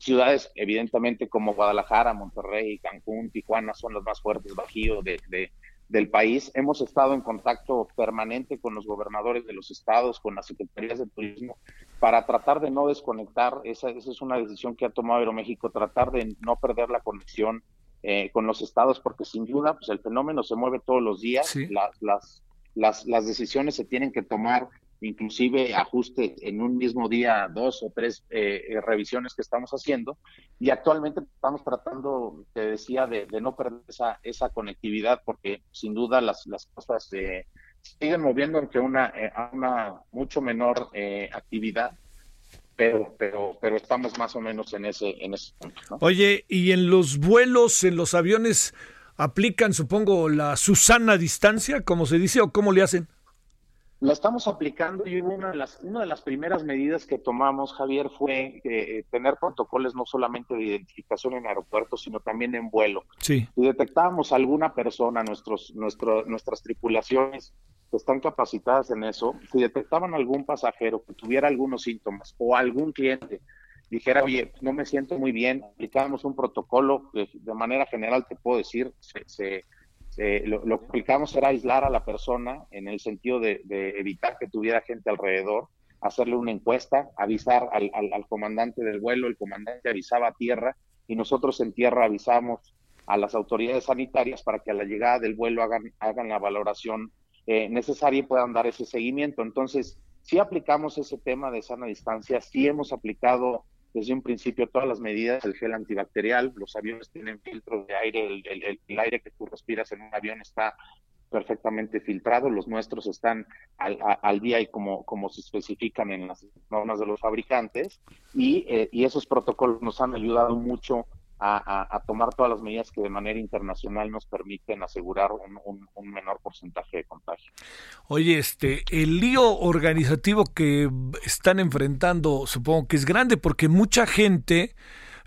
Ciudades, evidentemente, como Guadalajara, Monterrey, Cancún, Tijuana, son las más fuertes, Bajío de, de, del país. Hemos estado en contacto permanente con los gobernadores de los estados, con las secretarías de turismo, para tratar de no desconectar. Esa, esa es una decisión que ha tomado Aeroméxico, tratar de no perder la conexión eh, con los estados, porque sin duda pues el fenómeno se mueve todos los días, las, las, las, decisiones se tienen que tomar, inclusive ajuste en un mismo día, dos o tres eh, eh, revisiones que estamos haciendo, y actualmente estamos tratando, te decía, de, no perder esa, esa conectividad, porque sin duda las, las cosas se siguen moviendo, aunque una, a una mucho menor actividad, pero, pero, pero estamos más o menos en ese, en ese punto. Oye, ¿y en los vuelos, en los aviones, aplican, supongo, la Susana distancia, como se dice, o cómo le hacen? La estamos aplicando y una de las, una de las primeras medidas que tomamos, Javier, fue eh, tener protocolos no solamente de identificación en aeropuertos, sino también en vuelo. Sí. Si detectábamos alguna persona, nuestros, nuestro, nuestras tripulaciones están capacitadas en eso, si detectaban algún pasajero que tuviera algunos síntomas o algún cliente dijera, oye, no me siento muy bien, aplicamos un protocolo que de manera general te puedo decir, se, lo, que aplicamos era aislar a la persona en el sentido de, evitar que tuviera gente alrededor, hacerle una encuesta, avisar al, comandante del vuelo, el comandante avisaba a tierra y nosotros en tierra avisamos a las autoridades sanitarias para que a la llegada del vuelo hagan, hagan la valoración eh, necesaria y puedan dar ese seguimiento. Entonces, si aplicamos ese tema de sana distancia, sí hemos aplicado desde un principio todas las medidas, el gel antibacterial, los aviones tienen filtros de aire, el, aire que tú respiras en un avión está perfectamente filtrado, los nuestros están al, día y como, como se especifican en las normas de los fabricantes y, eh, y esos protocolos nos han ayudado mucho a, tomar todas las medidas que de manera internacional nos permiten asegurar un, menor porcentaje de contagio. Oye, este, el lío organizativo que están enfrentando, supongo que es grande, porque mucha gente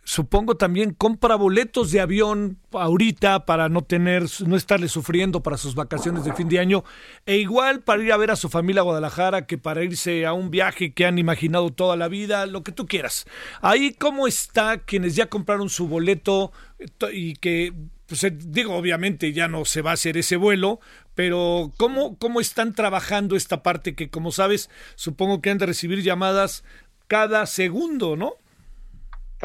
supongo también compra boletos de avión ahorita para no tener, no estarle sufriendo para sus vacaciones de fin de año, e igual para ir a ver a su familia a Guadalajara que para irse a un viaje que han imaginado toda la vida, lo que tú quieras. Ahí cómo está quienes ya compraron su boleto y que, pues eh, digo, obviamente ya no se va a hacer ese vuelo, pero ¿cómo, cómo están trabajando esta parte que, como sabes, supongo que han de recibir llamadas cada segundo, ¿no?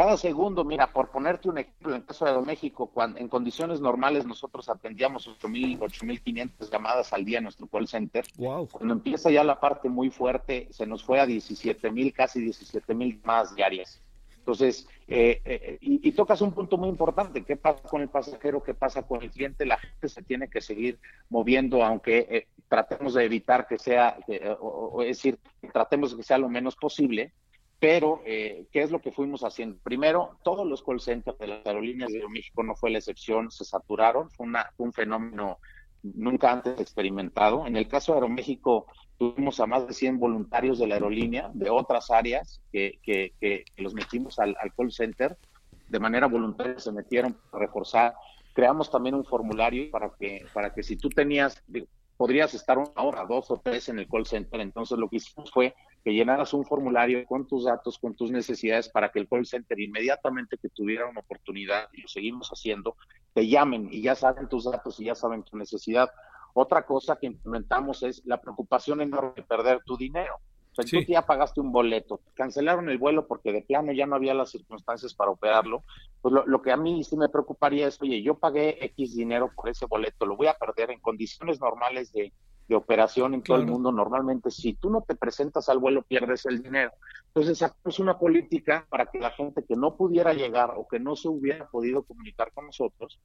Cada segundo, mira, por ponerte un ejemplo, en el caso de México, cuando, en condiciones normales nosotros atendíamos 8.000, 8.500 llamadas al día en nuestro call center. Wow. Cuando empieza ya la parte muy fuerte, se nos fue a 17.000, casi 17.000 más diarias. Entonces, eh, eh, y, tocas un punto muy importante, ¿qué pasa con el pasajero? ¿Qué pasa con el cliente? La gente se tiene que seguir moviendo, aunque eh, tratemos de evitar que sea, o, es decir, tratemos de que sea lo menos posible, pero, eh, ¿qué es lo que fuimos haciendo? Primero, todos los call centers de las aerolíneas de México no fue la excepción, se saturaron, fue, una, un fenómeno nunca antes experimentado. En el caso de Aeroméxico, tuvimos a más de 100 voluntarios de la aerolínea, de otras áreas, que, que, que los metimos al, al, call center. De manera voluntaria se metieron para reforzar. Creamos también un formulario para que, para que si tú tenías, podrías estar una hora, dos o tres en el call center. Entonces lo que hicimos fue que llenaras un formulario con tus datos, con tus necesidades, para que el call center inmediatamente que tuviera una oportunidad, y lo seguimos haciendo, te llamen y ya saben tus datos y ya saben tu necesidad. Otra cosa que implementamos es la preocupación enorme de perder tu dinero. O sea, tú ya pagaste un boleto, cancelaron el vuelo porque de plano ya no había las circunstancias para operarlo. Pues lo, que a mí sí me preocuparía es, oye, yo pagué X dinero por ese boleto, lo voy a perder en condiciones normales de, operación en todo el mundo. Normalmente, si tú no te presentas al vuelo, pierdes el dinero. Entonces, sacamos una política para que la gente que no pudiera llegar o que no se hubiera podido comunicar con nosotros,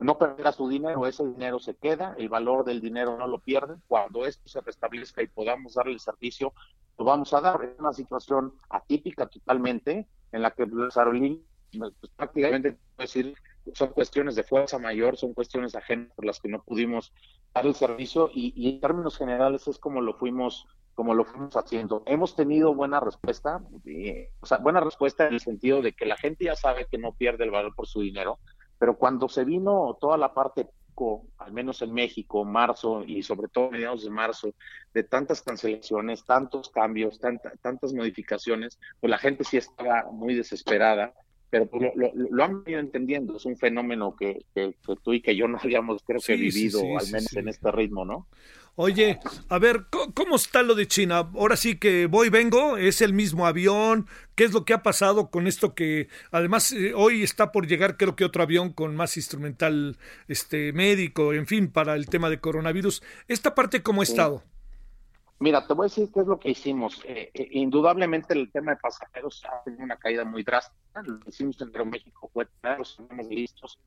no perderá su dinero, ese dinero se queda, el valor del dinero no lo pierden. Cuando esto se restablezca y podamos darle el servicio, lo vamos a dar. Es una situación atípica totalmente en la que las aerolíneas pues, prácticamente decir son cuestiones de fuerza mayor, son cuestiones ajenas por las que no pudimos dar el servicio y, en términos generales es como lo fuimos como lo fuimos haciendo. Hemos tenido buena respuesta, eh, o sea, buena respuesta en el sentido de que la gente ya sabe que no pierde el valor por su dinero, pero cuando se vino toda la parte, al menos en México, marzo y sobre todo mediados de marzo, de tantas cancelaciones, tantos cambios, tantas modificaciones, pues la gente sí estaba muy desesperada, pero pues lo, lo, han ido entendiendo, es un fenómeno que, que, tú y que yo no habíamos, creo que, vivido, al menos en este ritmo, ¿no? Oye, a ver, ¿cómo está lo de China? Ahora sí que voy, vengo, es el mismo avión. ¿Qué es lo que ha pasado con esto que además eh, hoy está por llegar creo que otro avión con más instrumental este médico, en fin, para el tema de coronavirus? ¿Esta parte cómo ha estado? Mira, te voy a decir qué es lo que hicimos. Eh, eh, indudablemente el tema de pasajeros ha tenido una caída muy drástica. Lo que hicimos entre México fue tenerlos listos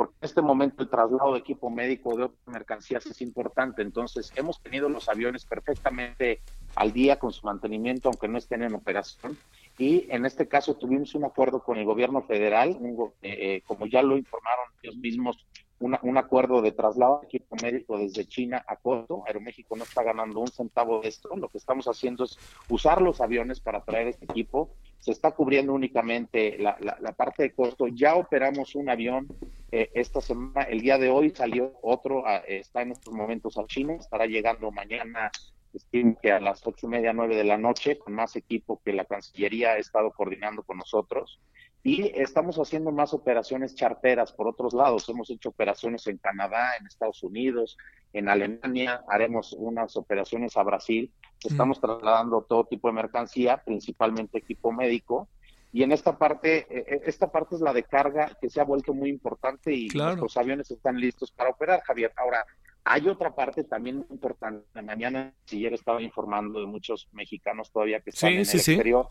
porque en este momento el traslado de equipo médico de otras mercancías es importante. Entonces, hemos tenido los aviones perfectamente al día con su mantenimiento, aunque no estén en operación. Y en este caso tuvimos un acuerdo con el gobierno federal, eh, eh, como ya lo informaron ellos mismos, un acuerdo de traslado de equipo médico desde China a Coto. Aeroméxico no está ganando un centavo de esto. Lo que estamos haciendo es usar los aviones para traer este equipo. Se está cubriendo únicamente la, la, parte de costo. Ya operamos un avión eh, esta semana. El día de hoy salió otro, está en estos momentos a China. Estará llegando mañana que a las ocho y media, nueve de la noche, con más equipo que la Cancillería ha estado coordinando con nosotros. Y estamos haciendo más operaciones charteras por otros lados. Hemos hecho operaciones en Canadá, en Estados Unidos, en Alemania. Haremos unas operaciones a Brasil. Estamos trasladando todo tipo de mercancía, principalmente equipo médico. Y en esta parte, e, e, esta parte es la de carga que se ha vuelto muy importante y los aviones están listos para operar, Javier. Ahora, hay otra parte también importante. Mañana, si ayer estaba informando de muchos mexicanos todavía que están en el exterior.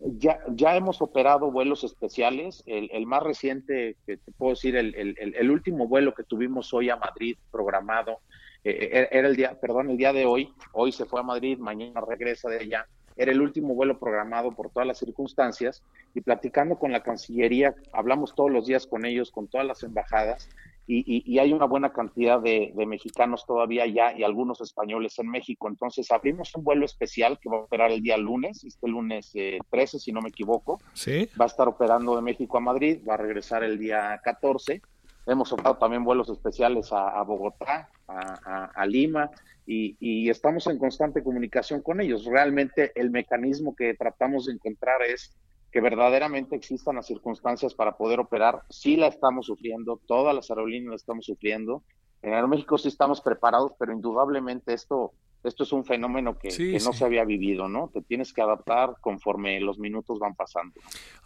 Ya, ya hemos operado vuelos especiales. El, más reciente, que te puedo decir, el, el, último vuelo que tuvimos hoy a Madrid programado, eh, eh, era el día, perdón, el día de hoy. Hoy se fue a Madrid, mañana regresa de allá. Era el último vuelo programado por todas las circunstancias y platicando con la Cancillería, hablamos todos los días con ellos, con todas las embajadas y, hay una buena cantidad de, mexicanos todavía ya y algunos españoles en México. Entonces abrimos un vuelo especial que va a operar el día lunes, este lunes 13, eh, si no me equivoco. ¿Sí? Va a estar operando de México a Madrid, va a regresar el día 14. Hemos operado también vuelos especiales a, Bogotá, a, Lima, y, y, estamos en constante comunicación con ellos. Realmente el mecanismo que tratamos de encontrar es que verdaderamente existan las circunstancias para poder operar. Sí la estamos sufriendo, todas las aerolíneas la estamos sufriendo. En Aeroméxico sí estamos preparados, pero indudablemente esto esto es un fenómeno que, no se había vivido, ¿no? Te tienes que adaptar conforme los minutos van pasando.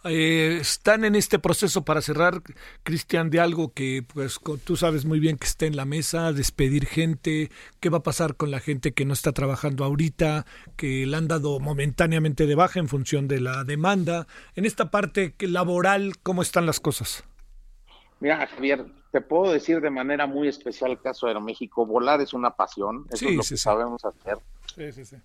Eh, están en este proceso para cerrar, Cristian, de algo que pues tú sabes muy bien que está en la mesa, despedir gente, qué va a pasar con la gente que no está trabajando ahorita, que le han dado momentáneamente de baja en función de la demanda. En esta parte laboral, ¿cómo están las cosas? Mira, Javier, te puedo decir de manera muy especial el caso de Aeroméxico, volar es una pasión, eso es lo que sabemos hacer.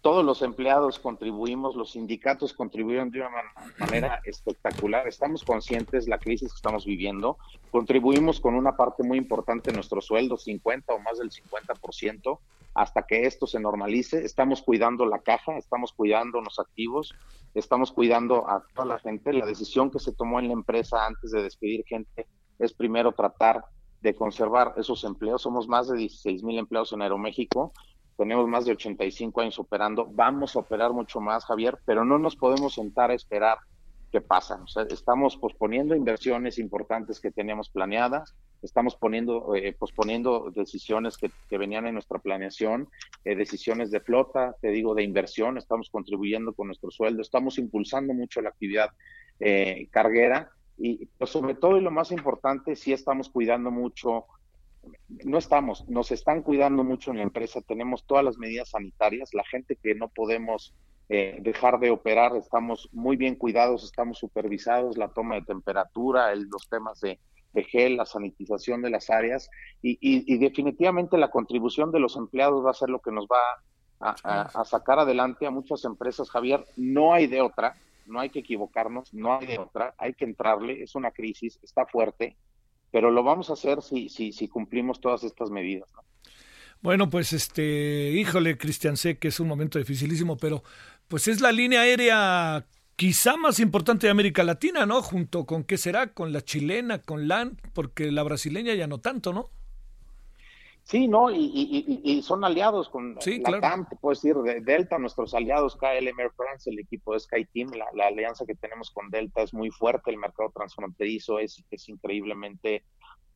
Todos los empleados contribuimos, los sindicatos contribuyeron de una manera espectacular. Estamos conscientes de la crisis que estamos viviendo, contribuimos con una parte muy importante de nuestro sueldo, 50 o más del 50%, hasta que esto se normalice. Estamos cuidando la caja, estamos cuidando los activos, estamos cuidando a toda la gente. La decisión que se tomó en la empresa antes de despedir gente es primero tratar de conservar esos empleos. Somos más de 16 mil empleados en Aeroméxico, tenemos más de 85 años operando, vamos a operar mucho más, Javier, pero no nos podemos sentar a esperar qué pasa. estamos posponiendo inversiones importantes que teníamos planeadas, estamos poniendo, eh, posponiendo decisiones que, venían en nuestra planeación, eh, decisiones de flota, te digo, de inversión, estamos contribuyendo con nuestro sueldo, estamos impulsando mucho la actividad eh, carguera y pues, sobre todo y lo más importante, sí estamos cuidando mucho, no estamos, nos están cuidando mucho en la empresa, tenemos todas las medidas sanitarias, la gente que no podemos eh, dejar de operar, estamos muy bien cuidados, estamos supervisados, la toma de temperatura, los temas de, de gel, la sanitización de las áreas y, definitivamente la contribución de los empleados va a ser lo que nos va a, sacar adelante a muchas empresas, Javier. No hay de otra, no hay que equivocarnos, no hay de otra, hay que entrarle, es una crisis, está fuerte, pero lo vamos a hacer si, si, si cumplimos todas estas medidas. Bueno, pues este, híjole, Cristian, sé que es un momento dificilísimo, pero pues es la línea aérea quizá más importante de América Latina, ¿no? Junto con qué será, con la chilena, con LAN, porque la brasileña ya no tanto, ¿no? Sí, ¿no? Y, son aliados con la TAM, te puedo decir, Delta, nuestros aliados, KLM Air France, el equipo de SkyTeam, la, la alianza que tenemos con Delta es muy fuerte, el mercado transfronterizo es, es increíblemente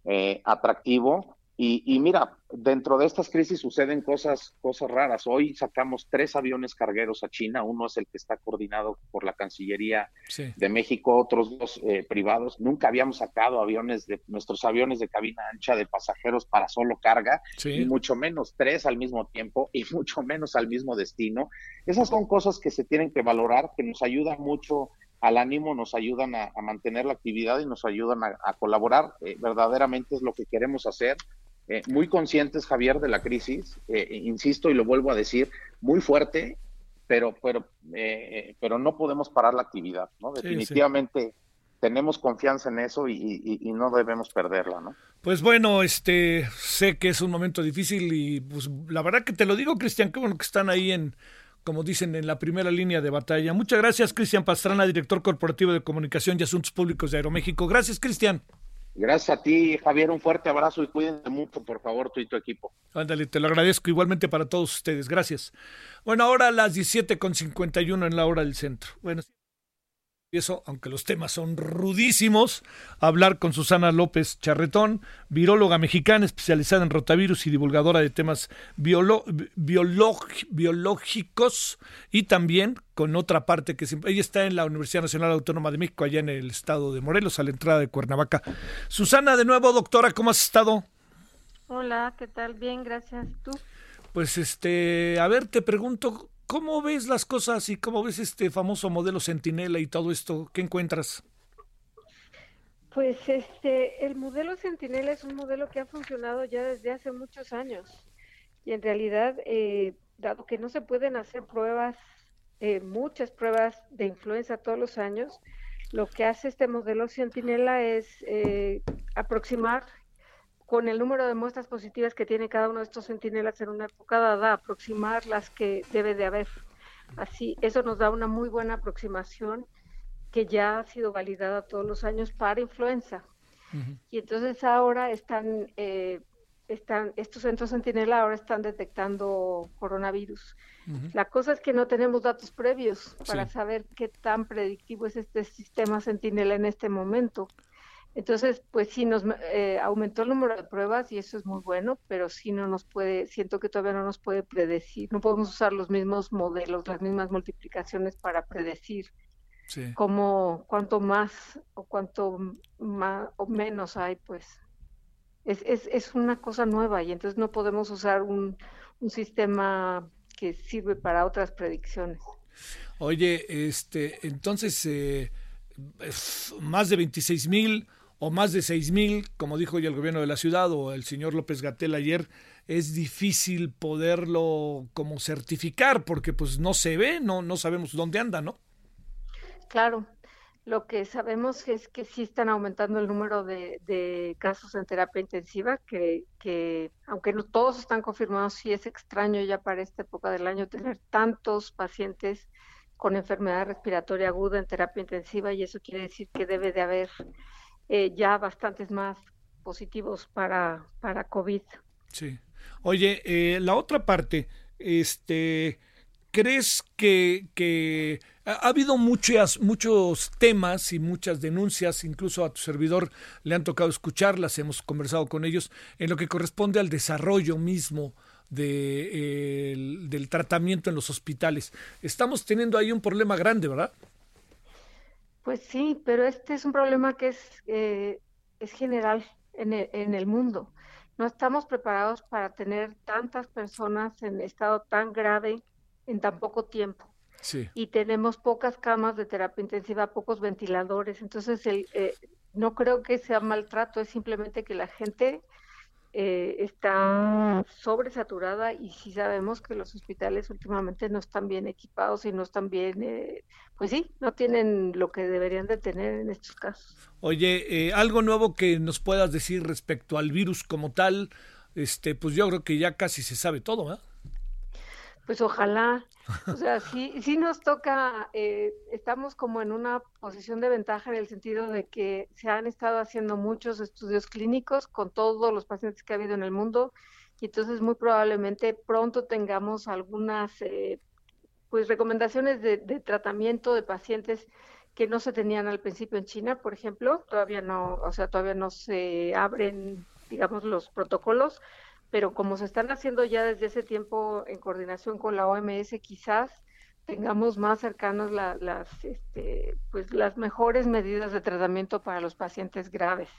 eh, atractivo y, mira, dentro de estas crisis suceden cosas, cosas raras. Hoy sacamos tres aviones cargueros a China. Uno es el que está coordinado por la Cancillería de México, otros dos eh, privados. Nunca habíamos sacado aviones de nuestros aviones de cabina ancha de pasajeros para solo carga, y mucho menos tres al mismo tiempo y mucho menos al mismo destino. Esas son cosas que se tienen que valorar, que nos ayudan mucho al ánimo, nos ayudan a, mantener la actividad y nos ayudan a, colaborar. Eh, verdaderamente es lo que queremos hacer. Eh, muy conscientes, Javier, de la crisis, eh, insisto y lo vuelvo a decir, muy fuerte, pero, pero, eh, pero no podemos parar la actividad, ¿no? Definitivamente tenemos confianza en eso y, no debemos perderla, ¿no? Pues bueno, este, sé que es un momento difícil y pues la verdad que te lo digo, Cristian, qué bueno que están ahí en, como dicen, en la primera línea de batalla. Muchas gracias, Cristian Pastrana, director corporativo de comunicación y asuntos públicos de Aeroméxico. Gracias, Cristian. Gracias a ti, Javier. Un fuerte abrazo y cuídense mucho, por favor, tú y tu equipo. Ándale, te lo agradezco igualmente para todos ustedes. Gracias. Bueno, ahora a las 17.51 en la hora del centro. Bueno, eso, aunque los temas son rudísimos, hablar con Susana López Charretón, viróloga mexicana especializada en rotavirus y divulgadora de temas biológicos, y también con otra parte que siempre, ella está en la Universidad Nacional Autónoma de México, allá en el estado de Morelos, a la entrada de Cuernavaca. Susana, de nuevo, doctora, ¿cómo has estado? Hola, ¿qué tal? Bien, gracias. ¿Tú? Pues este, a ver, te pregunto, ¿Cómo ves las cosas y cómo ves este famoso modelo Centinela y todo esto? ¿Qué encuentras? Pues este, el modelo Centinela es un modelo que ha funcionado ya desde hace muchos años y en realidad, eh, dado que no se pueden hacer pruebas, eh, muchas pruebas de influenza todos los años, lo que hace este modelo Centinela es eh, aproximar con el número de muestras positivas que tiene cada uno de estos centinelas en una época dada, aproximar las que debe de haber. Así, eso nos da una muy buena aproximación que ya ha sido validada todos los años para influenza. Y entonces ahora están, eh, están, estos centros centinela ahora están detectando coronavirus. La cosa es que no tenemos datos previos para saber qué tan predictivo es este sistema centinela en este momento. Entonces, pues sí, nos eh, aumentó el número de pruebas y eso es muy bueno, pero sí no nos puede, siento que todavía no nos puede predecir, no podemos usar los mismos modelos, las mismas multiplicaciones para predecir cómo, cuánto más o cuánto más o menos hay, pues. Es, es, es una cosa nueva y entonces no podemos usar un, un sistema que sirve para otras predicciones. Oye, este, entonces, eh, más de 26 mil o más de seis mil, como dijo ya el gobierno de la ciudad o el señor López Gatel ayer, es difícil poderlo como certificar porque pues no se ve, no, no sabemos dónde anda, ¿no? Claro, lo que sabemos es que sí están aumentando el número de, casos en terapia intensiva, que, que aunque no todos están confirmados, sí es extraño ya para esta época del año tener tantos pacientes con enfermedad respiratoria aguda en terapia intensiva y eso quiere decir que debe de haber eh, ya bastantes más positivos para, para COVID. Sí. Oye, eh, la otra parte, este, ¿crees que, que ha, habido muchas, muchos temas y muchas denuncias, incluso a tu servidor le han tocado escucharlas, hemos conversado con ellos, en lo que corresponde al desarrollo mismo de, del tratamiento en los hospitales? Estamos teniendo ahí un problema grande, ¿verdad? Pues sí, pero este es un problema que es, eh, es general en el, en el mundo. No estamos preparados para tener tantas personas en estado tan grave en tan poco tiempo. Sí. Y tenemos pocas camas de terapia intensiva, pocos ventiladores. Entonces, el, eh, no creo que sea maltrato, es simplemente que la gente eh, está sobresaturada y sí sabemos que los hospitales últimamente no están bien equipados y no están bien, eh, pues sí, no tienen lo que deberían de tener en estos casos. Oye, eh, algo nuevo que nos puedas decir respecto al virus como tal, este, pues yo creo que ya casi se sabe todo, ¿verdad? Pues ojalá, o sea, sí, sí nos toca, eh, estamos como en una posición de ventaja en el sentido de que se han estado haciendo muchos estudios clínicos con todos los pacientes que ha habido en el mundo y entonces muy probablemente pronto tengamos algunas eh, pues recomendaciones de, de, tratamiento de pacientes que no se tenían al principio en China, por ejemplo, todavía no, o sea, todavía no se abren, digamos, los protocolos, pero como se están haciendo ya desde ese tiempo en coordinación con la OMS, quizás tengamos más cercanos las, este, pues las mejores medidas de tratamiento para los pacientes graves.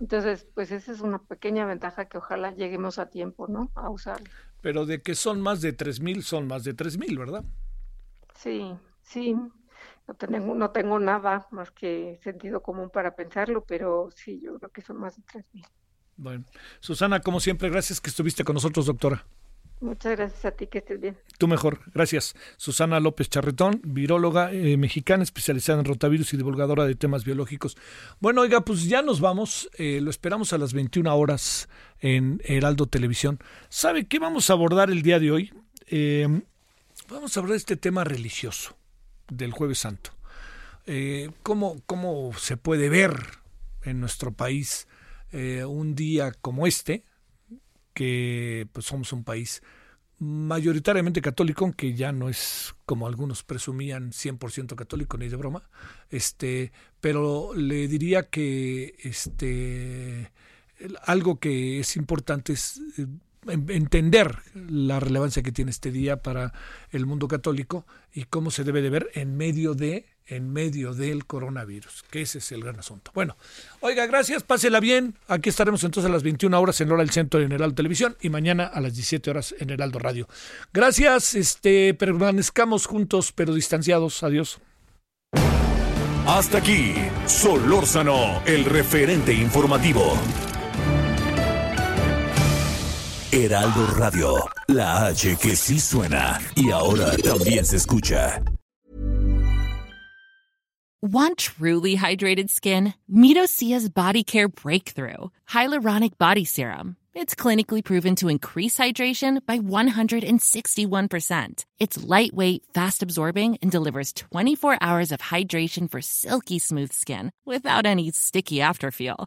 Entonces, pues esa es una pequeña ventaja que ojalá lleguemos a tiempo, ¿no? A usar. Pero de que son más de 3.000, son más de 3.000, ¿verdad? Sí, sí. No tengo, no tengo nada más que sentido común para pensarlo, pero sí, yo creo que son más de 3.000. Bueno, Susana, como siempre, gracias que estuviste con nosotros, doctora. Muchas gracias a ti, que estés bien. Tú mejor, gracias. Susana López Charretón, viróloga eh, mexicana especializada en rotavirus y divulgadora de temas biológicos. Bueno, oiga, pues ya nos vamos, eh, lo esperamos a las 21 horas en Heraldo Televisión. ¿Sabe qué vamos a abordar el día de hoy? Eh, vamos a hablar de este tema religioso del Jueves Santo. ¿cómo, ¿Cómo se puede ver en nuestro país? Eh, un día como este, que pues somos un país mayoritariamente católico, aunque ya no es como algunos presumían 100% católico ni de broma, este, pero le diría que este algo que es importante es eh, entender la relevancia que tiene este día para el mundo católico y cómo se debe de ver en medio de en medio del coronavirus, que ese es el gran asunto. Bueno, oiga, gracias, pásela bien. Aquí estaremos entonces a las 21 horas en Hora del Centro en Heraldo Televisión y mañana a las 17 horas en Heraldo Radio. Gracias, este, permanezcamos juntos pero distanciados. Adiós. Hasta aquí, Solórzano, el referente informativo. Heraldo Radio, la H que sí suena y ahora también se escucha. Want truly hydrated skin? Midosia's Body Care Breakthrough Hyaluronic Body Serum. It's clinically proven to increase hydration by 161%. It's lightweight, fast absorbing, and delivers 24 hours of hydration for silky smooth skin without any sticky afterfeel.